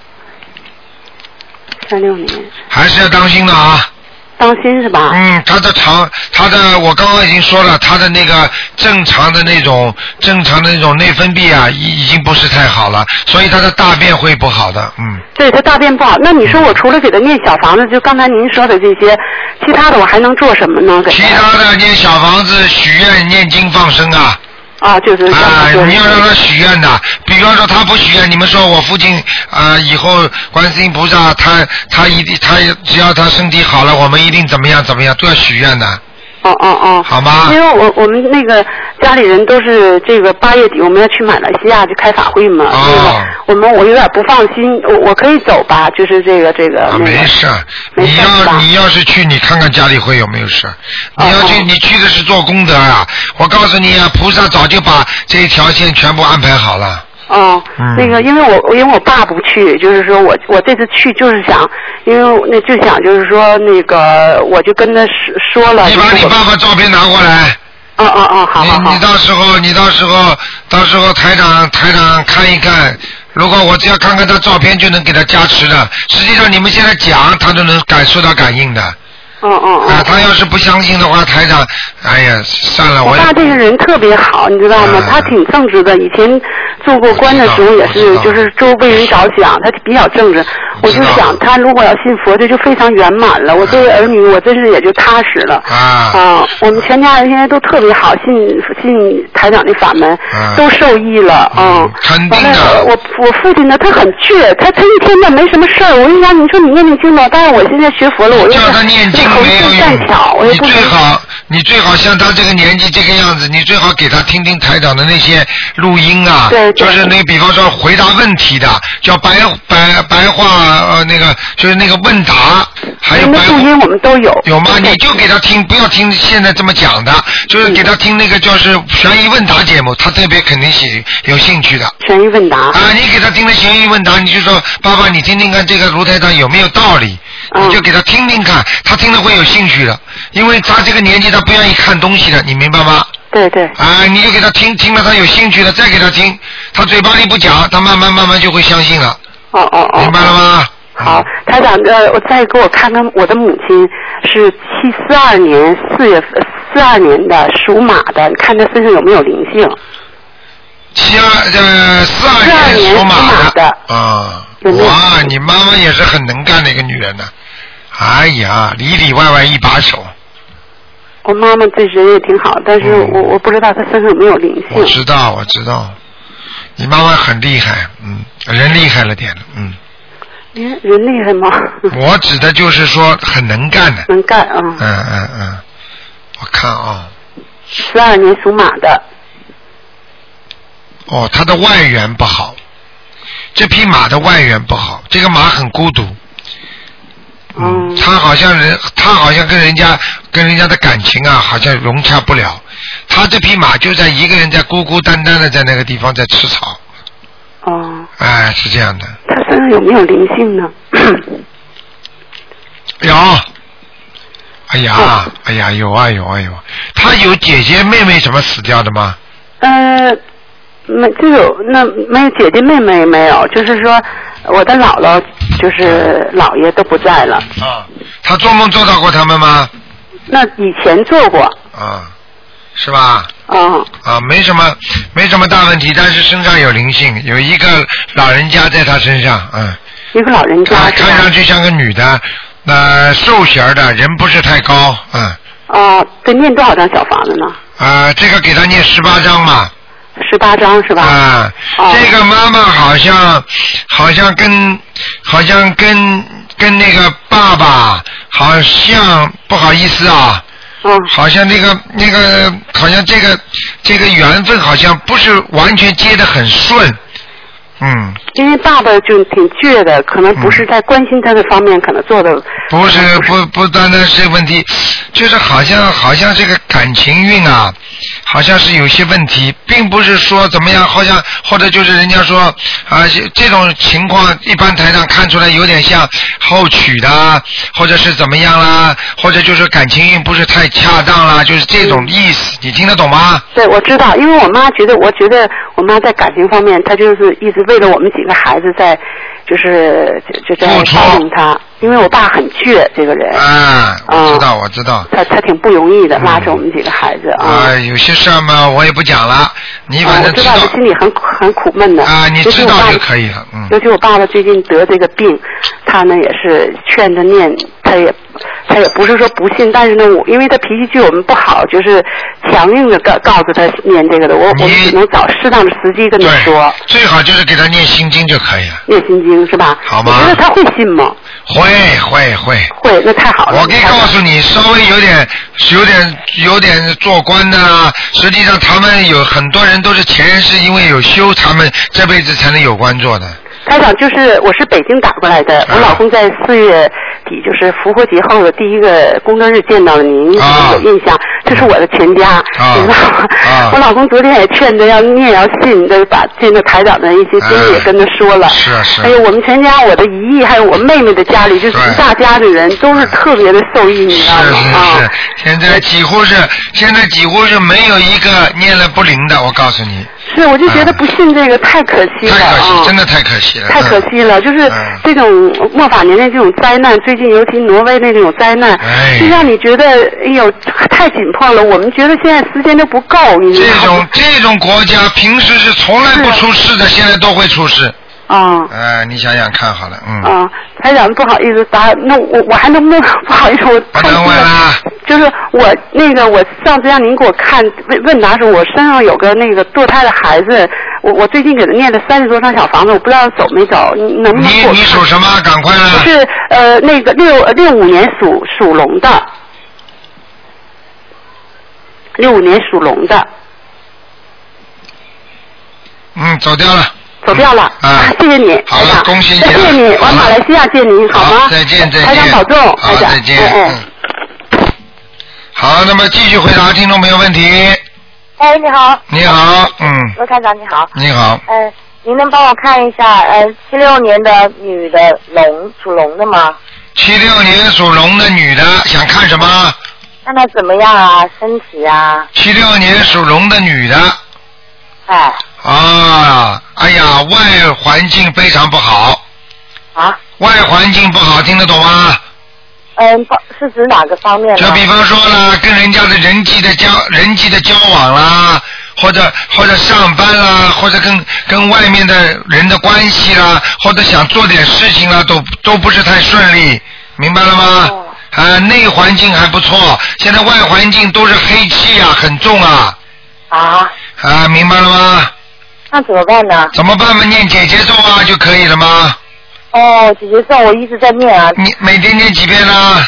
三六年。还是要当心的啊。当心是吧？嗯，他的肠，他的我刚刚已经说了，他的那个正常的那种正常的那种内分泌啊，已已经不是太好了，所以他的大便会不好的，嗯。对他大便不好，那你说我除了给他念小房子，就刚才您说的这些，其他的我还能做什么呢？其他的念小房子、许愿、念经、放生啊。啊，就是啊，你要让他许愿的，比方说他不许愿，你们说我父亲啊，以后观世音菩萨他他一定他只要他身体好了，我们一定怎么样怎么样都要许愿的。哦哦哦，好吗？因为我我们那个家里人都是这个八月底我们要去马来西亚去开法会嘛，那个我们我有点不放心，我我可以走吧？就是这个这个。没事，你要你要是去，你看看家里会有没有事？你要去，你去的是做功德啊！我告诉你啊，菩萨早就把这一条线全部安排好了。哦，那个，因为我因为我爸不去，就是说我我这次去就是想，因为那就想就是说那个，我就跟他说说了。你把你爸爸照片拿过来。哦哦哦，好好好。你你到时候你到时候到时候台长台长看一看，如果我只要看看他照片就能给他加持的，实际上你们现在讲他都能感受到感应的。嗯嗯嗯。啊，他要是不相信的话，台长，哎呀，算了，我我爸这个人特别好，你知道吗？啊他挺正直的，以前做过官的时候也是，就是周为人着想，他比较正直。我就想，他如果要信佛，这就非常圆满了。我作为儿女，我真是也就踏实了。啊啊，我们全家人现在都特别好，信信台长的法门，啊都受益了。嗯，肯定完了，的。我我父亲呢，他很倔，他他一天呢没什么事儿。我就想，你说你念念经吧，但是我现在学佛了，我又叫他念经横没有冲战巧，我也不你最好你最好像他这个年纪这个样子，你最好给他听听台长的那些录音啊，对对就是那比方说回答问题的，叫白白白话呃那个就是那个问答，还有白那录音我们都有。有吗？你就给他听，不要听现在这么讲的，就是给他听那个就是悬疑问答节目，他特别肯定喜有兴趣的。悬疑问答。啊，你给他听了悬疑问答，你就说爸爸，你听听看这个卢台长有没有道理，嗯你就给他听听看，他听了会有兴趣的，因为他这个年纪他不愿意看东西的，你明白吗？对对。啊，你就给他听，听了他有兴趣了，再给他听，他嘴巴里不讲，他慢慢慢慢就会相信了，哦哦哦。明白了吗？好，台长，呃，我再给我看看我的母亲是七四二年四月份四二年的属马的，你看她身上有没有灵性？七二呃四二42年属马的啊，哇，你妈妈也是很能干的一个女人呢，哎呀，里里外外一把手，我妈妈这人也挺好，但是嗯。我我不知道她身上有没有灵性。我。知道我知道，你妈妈很厉害，嗯，人厉害了点，嗯，人人厉害吗？我指的就是说很能干的，能干啊！嗯嗯嗯，我看啊、十二年属马的，哦，他的外缘不好，这匹马的外缘不好，这个马很孤独。嗯，他好像人，他好像跟人家跟人家的感情啊，好像融洽不了。他这匹马就在一个人在孤孤单单的在那个地方在吃草，哦，哎，是这样的。他身上有没有灵性呢？有，哎呀，哎呀，有啊有啊有啊。他有姐姐妹妹什么死掉的吗？呃，没，就有那没有姐姐妹妹没有，就是说我的姥姥就是姥爷都不在了。啊，他做梦做到过他们吗？那以前做过，啊，是吧？嗯，啊，没什么，没什么大问题，但是身上有灵性，有一个老人家在他身上，嗯，一个老人家啊看上去像个女的，呃，瘦型儿的，人不是太高，嗯，哦，得念多少张小房子呢？啊，这个给他念十八张嘛，十八张是吧？啊，哦。这个妈妈好像好像跟好像跟跟那个爸爸好像不好意思啊，嗯，好像那个那个好像这个这个缘分好像不是完全接得很顺，嗯，因为爸爸就挺倔的，可能不是在关心他的方面，可能做的不是不不单单是问题，就是好像好像这个感情运啊，好像是有些问题，并不是说怎么样，好像或者就是人家说啊这这种情况，一般台上看出来有点像后娶的，或者是怎么样啦，或者就是感情运不是太恰当啦，就是这种意思，你听得懂吗？对，我知道，因为我妈觉得，我觉得我妈在感情方面，她就是一直为了我们几个孩子在，就是就就在包容她。因为我爸很倔，这个人，啊，我嗯知道，我知道。他他挺不容易的，嗯拉着我们几个孩子啊。啊，有些事儿嘛，我也不讲了，你啊，反正我知道他心里很很苦闷的。啊，你知道就可以了，嗯。尤其我爸爸最近得这个病，他呢也是劝着念，他也他也不是说不信，但是呢，我因为他脾气对我们不好，就是强硬的告告诉他念这个的，我我们只能找适当的时机跟他说，最好就是给他念心经就可以了。念心经是吧？好吗你觉得他会信吗？会会会，会，那太好了。我可以告诉你，稍微有点有点有点做官的啊，实际上他们有很多人都是前世因为有修，他们这辈子才能有官做的。台长，就是我是北京打过来的，啊我老公在四月底，就是复活节后的第一个工作日见到了您，啊有印象。这是我的全家，啊你知道吗？啊我老公昨天也劝着要念要信，就把这个台长的一些经历也跟他说了。啊是是还有我们全家，我的姨姨还有我妹妹的家里，就是一大家的人都是特别的受益，你知道吗？是啊是，现在几乎是现在几乎是没有一个念了不灵的，我告诉你。是，我就觉得不信这个太可惜了太可惜，哦。真的太可惜了。太可惜了，就是嗯这种末法年代这种灾难，最近尤其挪威的那种灾难，哎就让你觉得哎呦太紧迫了。我们觉得现在时间都不够，你知这道吗种？这种国家平时是从来不出事的，现在都会出事。啊哎，你想想看好了，嗯。啊，台长不好意思答，那我我还能不能 不好意思我不能问啦。就是我那个我上次让您给我看问问答时候，我身上有个那个堕胎的孩子，我我最近给他念了三十多张小房子，我不知道走没走，你能不能你你属什么？赶快我啦！是呃那个六六五年属属龙的，六五年属龙的，嗯，走掉了。走掉了。啊谢谢你，好了台长。恭喜你了谢谢你，往马来西亚见您，好吗？再见再见。台长保重，好台，长。再见。嗯嗯。嗯。好，那么继续回答听众朋友问题。哎，你好，你好，嗯，罗台长，你好。你好，呃，您能帮我看一下，呃，七六年的女的龙，属龙的吗？七六年属龙的女的想看什么？看她怎么样啊，身体啊，七六年属龙的女的哎，啊，哎呀，外环境非常不好，啊，外环境不好，听得懂吗？嗯、不是指哪个方面？就比方说啦，跟人家的人际的交人际的交往啦，或者或者上班啦，或者跟跟外面的人的关系啦，或者想做点事情啦，都都不是太顺利，明白了吗？哦啊，内环境还不错，现在外环境都是黑气啊，很重啊，啊，啊，明白了吗？那怎么办呢？怎么办嘛？念姐姐咒啊就可以了吗？哦，姐姐咒我一直在念啊，你每天念几遍呢？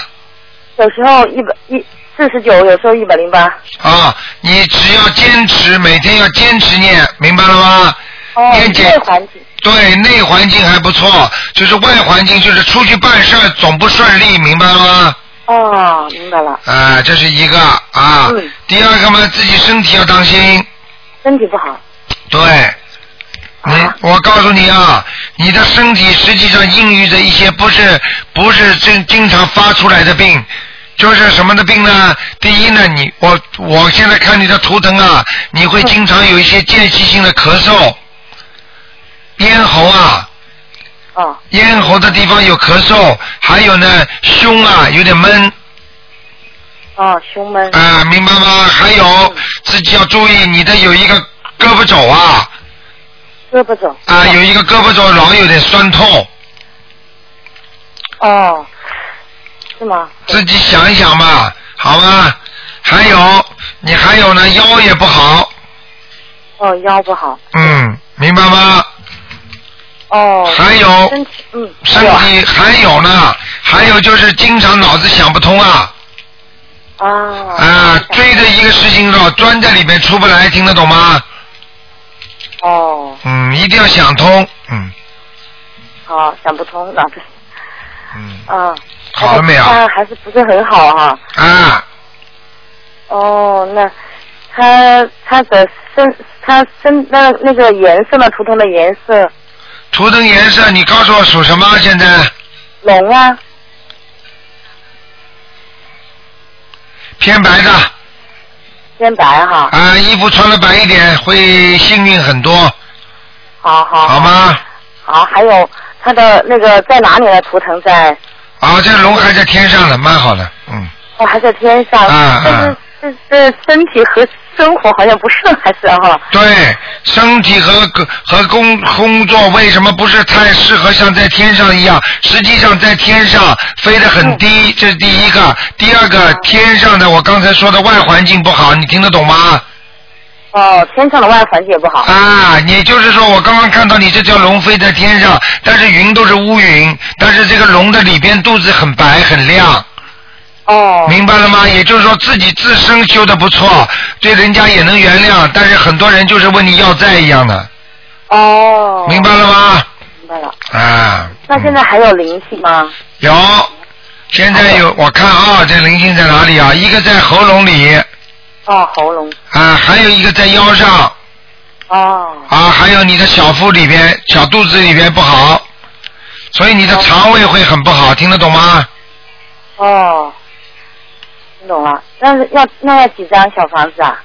有时候一百一四十九，有时候一百零八。啊，你只要坚持，每天要坚持念，明白了吗？哦，念姐内环境。对，内环境还不错，就是外环境就是出去办事总不顺利，明白了吗？哦，明白了，啊，这是一个啊。嗯第二个嘛，自己身体要当心。身体不好。对。你，我告诉你啊，你的身体实际上孕育着一些不是不是经经常发出来的病，就是什么的病呢？第一呢，你我我现在看你的图腾啊，你会经常有一些间歇性的咳嗽，咽喉啊，哦，咽喉的地方有咳嗽，还有呢胸啊有点闷哦，胸闷。啊，明白吗？还有自己要注意你的有一个胳膊肘啊胳膊肘。啊有一个胳膊肘老有点酸痛，哦，是吗？自己想一想吧，好吗？还有你还有呢腰也不好，哦，腰不好。嗯，明白吗？哦。还有身体，嗯。身体还有呢，还有就是经常脑子想不通啊。啊。啊，追着一个事情绕钻在里面出不来，听得懂吗？哦，嗯，一定要想通，嗯好，想不通，脑子。嗯，啊。好了没有？他还是不是很好哈、啊，哦，那他他的身他身那那个颜色呢？图腾的颜色，图腾颜色，你告诉我属什么？现在龙啊，偏白的偏白哈。啊，衣服穿的白一点会幸运很多，好好。好吗？好，还有他的那个在哪里呢？图腾在啊，这个龙还在天上呢，蛮好的，嗯，哦，还在天上。啊但是这这身体和生活好像不顺，还是哈。对，身体和和工工作为什么不是太适合像在天上一样？实际上在天上飞得很低，这是第一个。第二个，天上的我刚才说的外环境不好，你听得懂吗？哦，天上的外环境也不好。啊，也就是说，我刚刚看到你这条龙飞在天上，但是云都是乌云，但是这个龙的里边肚子很白很亮。哦。明白了吗？也就是说自己自身修的不错，对人家也能原谅，但是很多人就是问你要债一样的，哦。明白了吗？明白了。啊，那现在还有灵性吗？有，现在有，我看啊，这灵性在哪里啊？一个在喉咙里，哦，喉咙。啊，还有一个在腰上，哦。啊，还有你的小腹里边、小肚子里边不好，所以你的肠胃会很不好，听得懂吗？哦。听懂了，那是要那要几张小房子啊？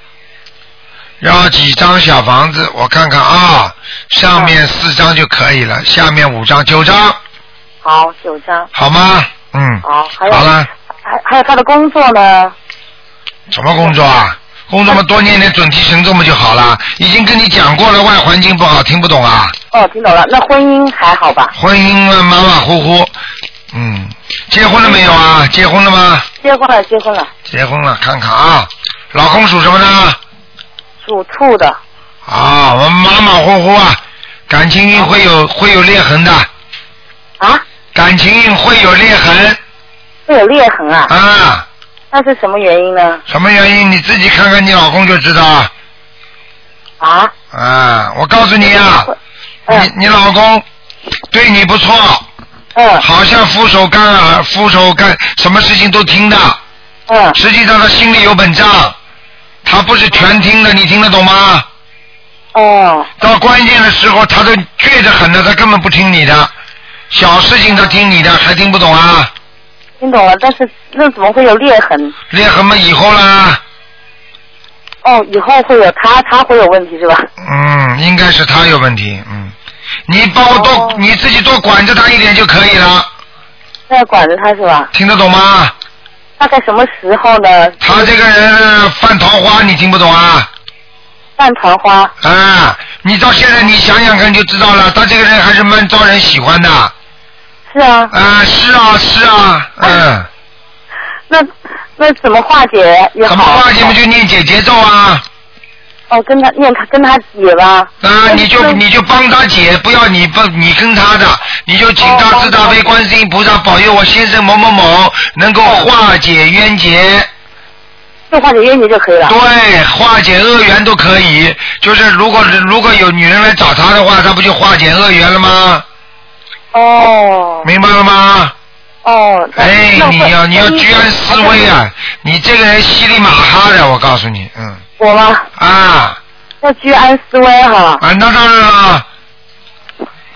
要几张小房子？我看看啊，上面四张就可以了，下面五张，九张，好，九张。好吗？嗯，好，还有好了，还还有他的工作呢？什么工作啊？工作嘛，多念点准提神咒嘛就好了。已经跟你讲过了，外环境不好，听不懂啊？哦，听懂了。那婚姻还好吧？婚姻嘛马马虎虎，嗯，结婚了没有啊？结婚了吗？结婚了，结婚了，结婚了，看看啊，老公属什么呢？属兔的。啊，我马马虎虎啊，感情运会有会有裂痕的。啊？感情运会有裂痕会有裂痕啊？啊？那是什么原因呢？什么原因？你自己看看你老公就知道。啊？啊，我告诉你啊，你你老公对你不错。嗯。好像俯首干耳，俯首干，什么事情都听的。嗯。实际上他心里有本账，他不是全听的，你听得懂吗？哦。到关键的时候，他都倔得很的，他根本不听你的。小事情他听你的，还听不懂啊？听懂了，但是那怎么会有裂痕？裂痕嘛，以后啦。哦，以后会有他，他会有问题是吧？嗯，应该是他有问题，嗯。你帮我多，你自己多管着他一点就可以了。那要管着他是吧？听得懂吗？大概什么时候呢？他这个人犯桃花，你听不懂啊？犯桃花。啊，你到现在你想想看就知道了，他这个人还是蛮招人喜欢的。是啊。啊，是啊，是啊，嗯。那那怎么化解也好？怎么化解嘛？就念姐节奏啊。哦，跟他念他跟他姐吧。啊，你就你就帮他姐，不要你帮你跟他的，你就请大慈大悲观世音菩萨保佑我先生某某某能够化解冤结。就化解冤结就可以了。对，化解恶缘都可以。就是如果如果有女人来找他的话，他不就化解恶缘了吗？哦。明白了吗？哦。哎，你要你要居安思危啊！你这个人稀里马哈的，我告诉你，嗯。我吗？啊。要居安思危哈。啊，那当然了。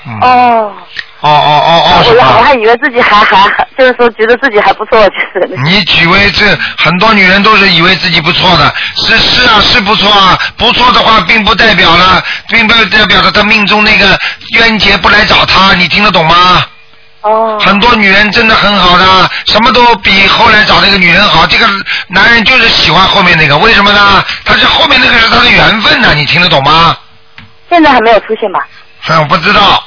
嗯哦。哦哦哦哦，我我？还以为自己还还还，就是说觉得自己还不错，就是。你以为这很多女人都是以为自己不错的，是是啊，是不错啊，不错的话，并不代表了，并不代表着她命中那个冤结不来找她，你听得懂吗？哦。很多女人真的很好的，什么都比后来找那个女人好。这个男人就是喜欢后面那个，为什么呢？他是后面那个是他的缘分呢，你听得懂吗？现在还没有出现吧？哼，我不知道。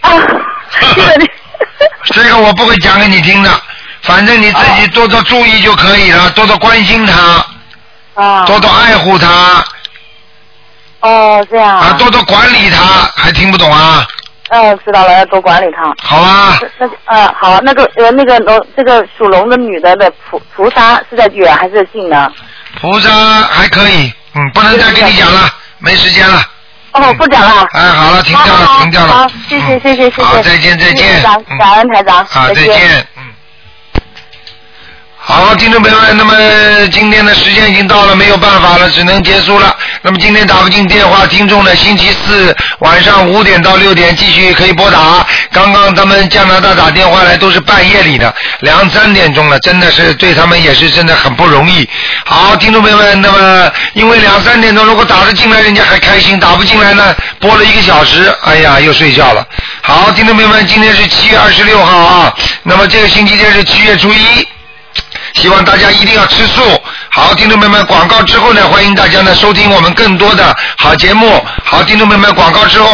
啊，这个你这个我不会讲给你听的，反正你自己多多注意就可以了，多多关心他，啊。多多爱护他，哦，这样。啊，多多管理他，还听不懂啊？嗯，知道了，要多管理他。好啊。那那呃，好，那个呃，那个龙，这个属龙的女的的菩菩萨是在远还是在近呢？菩萨还可以，嗯，不能再跟你讲了，没时间了。哦，不讲了。哎，好了，停掉了，停掉了。好，谢谢谢谢谢谢。好，再见再见台。长，感恩台长。好，再再见。好，听众朋友们，那么今天的时间已经到了，没有办法了，只能结束了。那么今天打不进电话，听众呢，星期四晚上五点到六点继续可以拨打。刚刚他们加拿大打电话来都是半夜里的，两三点钟了，真的是对他们也是真的很不容易。好，听众朋友们，那么因为两三点钟如果打得进来，人家还开心；打不进来呢，播了一个小时，哎呀，又睡觉了。好，听众朋友们，今天是七月二十六号啊，那么这个星期天是七月初一。希望大家一定要吃素。好，听众朋友们，广告之后呢，欢迎大家呢收听我们更多的好节目。好，听众朋友们，广告之后。